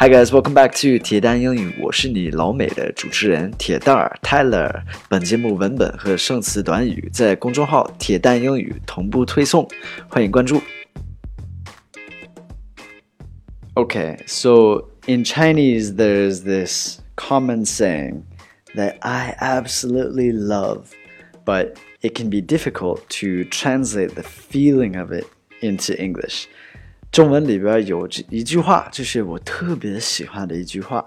Hi guys, welcome back to 铁蛋英语，我是你老美的主持人铁蛋儿 Tyler。本节目文本和生词短语在公众号“铁蛋英语”同步推送，欢迎关注。Okay, so in Chinese, there's this common saying that I absolutely love, but it can be difficult to translate the feeling of it into English. 中文里边有这一句话，就是我特别喜欢的一句话，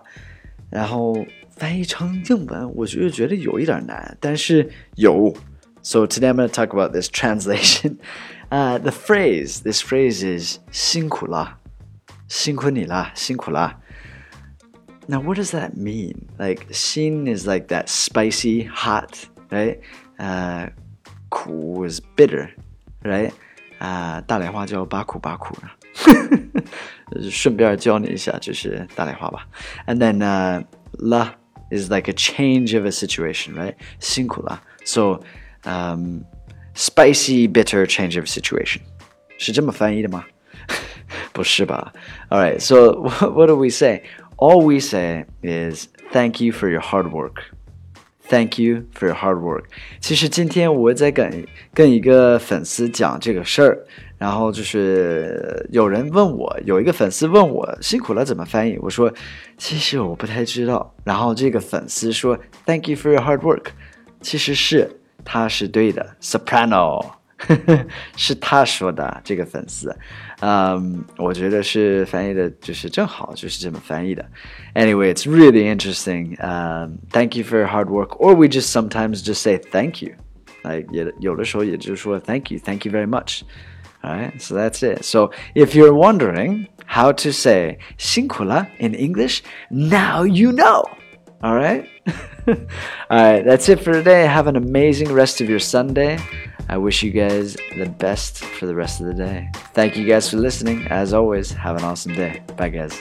然后翻译成英文，我就觉得有一点难，但是有。So today I'm going to talk about this translation. Uh, the phrase, this phrase is 辛苦了。辛苦你啦，辛苦啦。Now, what does that mean? Like, 辛 is like that spicy, hot, right? Uh, 苦 is bitter, right? 啊、uh,，大连话叫八苦八苦呢。 顺便教你一下，就是大连话吧。And then uh, la is like a change of a situation, right? 辛苦了。So, um, spicy, bitter change of situation，是这么翻译的吗？不是吧？All right, so what do we say? All we say is thank you for your hard work. Thank you for your hard work. 其实今天我在跟跟一个粉丝讲这个事儿，然后就是有人问我，有一个粉丝问我辛苦了怎么翻译？我说其实我不太知道。然后这个粉丝说 Thank you for your hard work. 其实是他是对的，soprano。是他说的，这个粉丝，嗯，我觉得是翻译的，就是正好就是这么翻译的。Anyway, it's really interesting. Um, thank you for your hard work, or we just sometimes just say thank you. Like 也有的时候也就是说 thank you, thank you very much. Alright, so that's it. So if you're wondering how to say 辛苦了 in English, now you know. All right? All right, that's it for today. Have an amazing rest of your Sunday. I wish you guys the best for the rest of the day. Thank you guys for listening. As always, have an awesome day. Bye, guys.